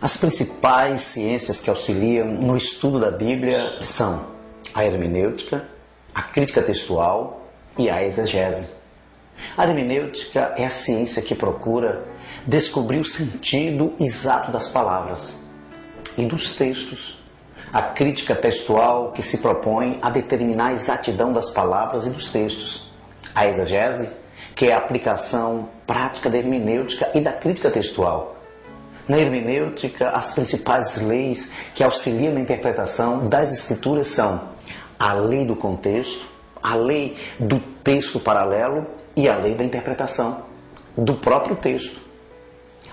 as principais ciências que auxiliam no estudo da Bíblia são a hermenêutica, a crítica textual e a exegese. A hermenêutica é a ciência que procura descobrir o sentido exato das palavras e dos textos. A crítica textual que se propõe a determinar a exatidão das palavras e dos textos. A exegese, que é a aplicação prática da hermenêutica e da crítica textual na hermenêutica, as principais leis que auxiliam na interpretação das escrituras são a lei do contexto, a lei do texto paralelo e a lei da interpretação do próprio texto.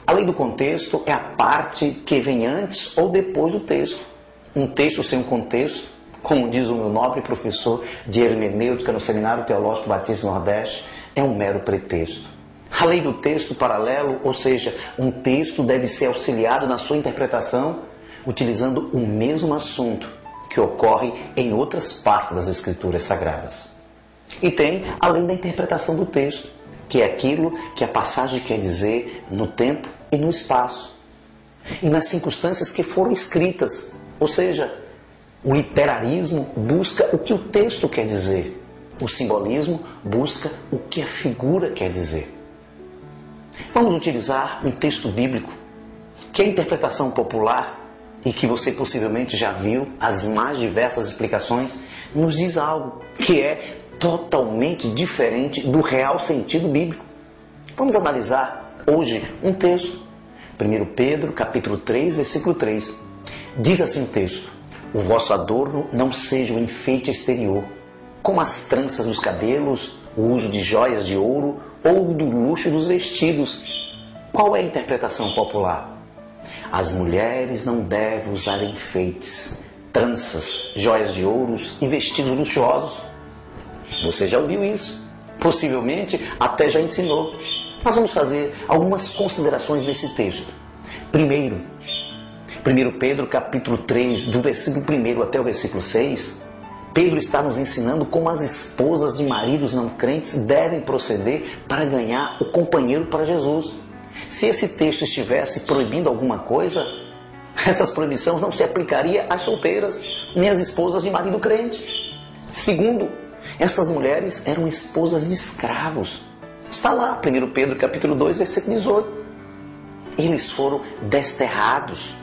A lei do contexto é a parte que vem antes ou depois do texto. Um texto sem um contexto, como diz o meu nobre professor de hermenêutica no Seminário Teológico Batista Nordeste, é um mero pretexto. A lei do texto paralelo, ou seja, um texto deve ser auxiliado na sua interpretação utilizando o mesmo assunto que ocorre em outras partes das Escrituras Sagradas. E tem a lei da interpretação do texto, que é aquilo que a passagem quer dizer no tempo e no espaço, e nas circunstâncias que foram escritas. Ou seja, o literarismo busca o que o texto quer dizer, o simbolismo busca o que a figura quer dizer. Vamos utilizar um texto bíblico que é a interpretação popular e que você possivelmente já viu as mais diversas explicações, nos diz algo que é totalmente diferente do real sentido bíblico. Vamos analisar hoje um texto. 1 Pedro, capítulo 3, versículo 3. Diz assim o texto: O vosso adorno não seja o enfeite exterior, como as tranças dos cabelos, o uso de joias de ouro ou do luxo dos vestidos. Qual é a interpretação popular? As mulheres não devem usar enfeites, tranças, joias de ouros e vestidos luxuosos. Você já ouviu isso? Possivelmente até já ensinou. Nós vamos fazer algumas considerações desse texto. Primeiro, 1 Pedro capítulo 3, do versículo 1 até o versículo 6, Pedro está nos ensinando como as esposas de maridos não crentes devem proceder para ganhar o companheiro para Jesus. Se esse texto estivesse proibindo alguma coisa, essas proibições não se aplicariam às solteiras, nem às esposas de marido crente. Segundo, essas mulheres eram esposas de escravos. Está lá, 1 Pedro capítulo 2, versículo 18. Eles foram desterrados.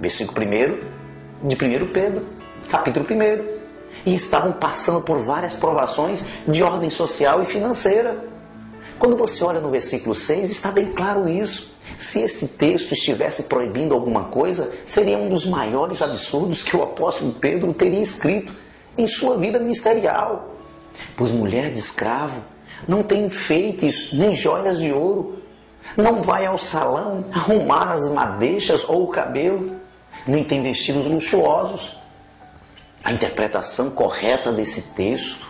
Versículo 1 de 1 Pedro, capítulo 1 e estavam passando por várias provações de ordem social e financeira. Quando você olha no versículo 6, está bem claro isso. Se esse texto estivesse proibindo alguma coisa, seria um dos maiores absurdos que o apóstolo Pedro teria escrito em sua vida ministerial. Pois mulher de escravo não tem enfeites nem joias de ouro, não vai ao salão arrumar as madeixas ou o cabelo, nem tem vestidos luxuosos. A interpretação correta desse texto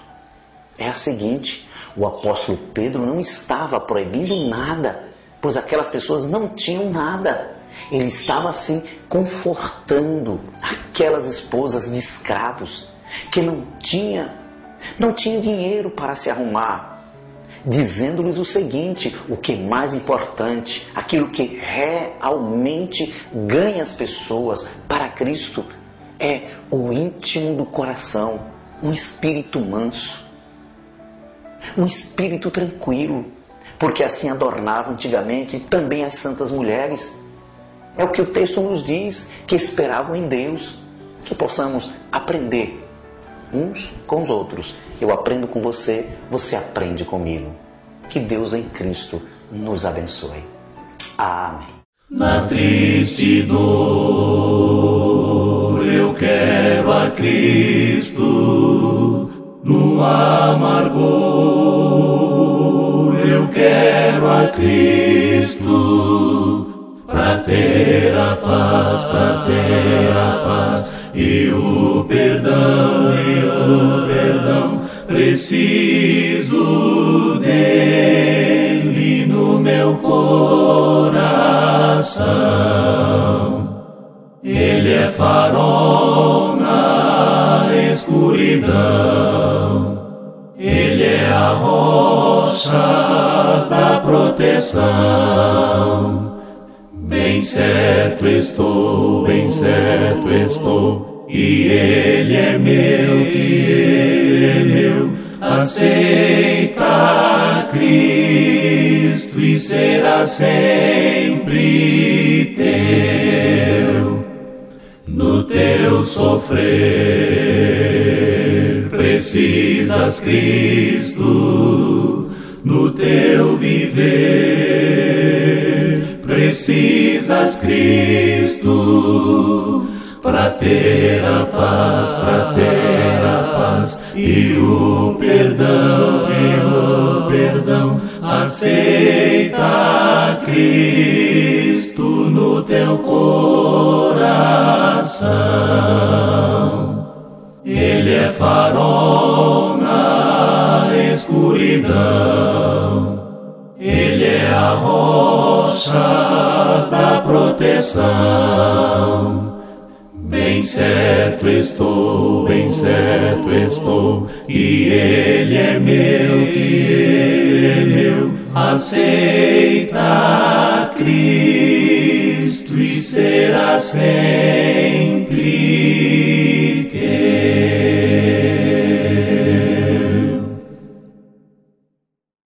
é a seguinte: o apóstolo Pedro não estava proibindo nada, pois aquelas pessoas não tinham nada. Ele estava assim confortando aquelas esposas de escravos que não tinha, não tinha dinheiro para se arrumar, dizendo-lhes o seguinte: o que é mais importante, aquilo que realmente ganha as pessoas para Cristo é o íntimo do coração, um espírito manso, um espírito tranquilo, porque assim adornavam antigamente também as santas mulheres. É o que o texto nos diz, que esperavam em Deus, que possamos aprender uns com os outros. Eu aprendo com você, você aprende comigo. Que Deus em Cristo nos abençoe. Amém. Na triste dor eu quero a Cristo, no amargor eu quero a Cristo para ter a paz, para ter a paz e o perdão, e o perdão. Preciso dele no meu coração. Ele é farol na escuridão. Ele é a rocha da proteção. Bem certo estou, bem certo estou, e Ele é meu, que Ele é meu. Aceita Cristo e será sempre teu. No teu sofrer precisas Cristo, no teu viver precisas Cristo para ter a paz, para ter a paz e o perdão, e o perdão. Aceita Cristo no teu coração. Ele é farol na escuridão. Ele é a rocha da proteção. Bem certo estou, bem certo estou, que Ele é meu, que Ele é meu. Aceita Cristo e será sempre